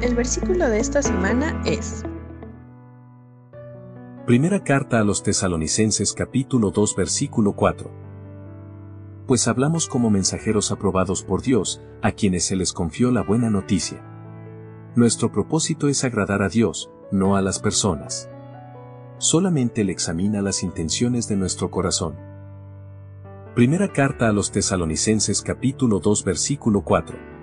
El versículo de esta semana es Primera carta a los tesalonicenses capítulo 2 versículo 4. Pues hablamos como mensajeros aprobados por Dios, a quienes se les confió la buena noticia. Nuestro propósito es agradar a Dios, no a las personas. Solamente Él examina las intenciones de nuestro corazón. Primera carta a los tesalonicenses capítulo 2 versículo 4.